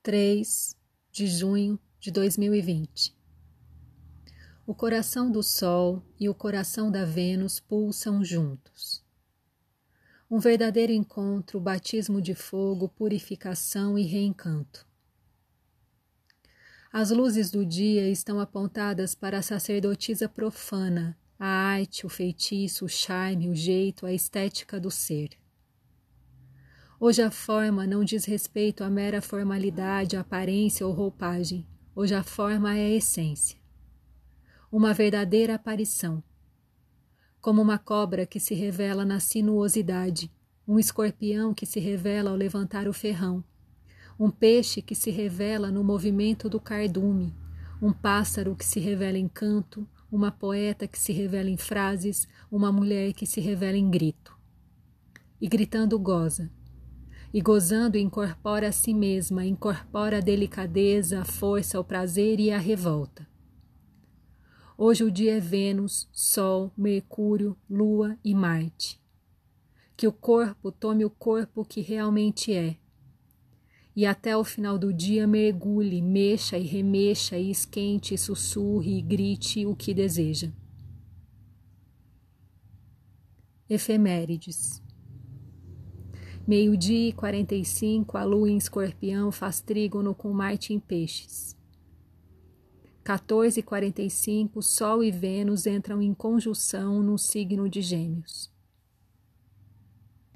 3 de junho de 2020. O coração do Sol e o coração da Vênus pulsam juntos. Um verdadeiro encontro, batismo de fogo, purificação e reencanto. As luzes do dia estão apontadas para a sacerdotisa profana, a arte, o feitiço, o charme, o jeito, a estética do ser. Hoje a forma não diz respeito à mera formalidade, aparência ou roupagem. Hoje a forma é a essência. Uma verdadeira aparição. Como uma cobra que se revela na sinuosidade, um escorpião que se revela ao levantar o ferrão, um peixe que se revela no movimento do cardume, um pássaro que se revela em canto, uma poeta que se revela em frases, uma mulher que se revela em grito. E gritando goza, e gozando incorpora a si mesma, incorpora a delicadeza, a força, o prazer e a revolta. Hoje o dia é Vênus, Sol, Mercúrio, Lua e Marte. Que o corpo tome o corpo que realmente é. E até o final do dia mergulhe, mexa e remexa e esquente, sussurre e grite o que deseja. Efemérides Meio-dia e 45, a lua em escorpião faz trígono com Marte em peixes. 14 e 45, Sol e Vênus entram em conjunção no signo de Gêmeos.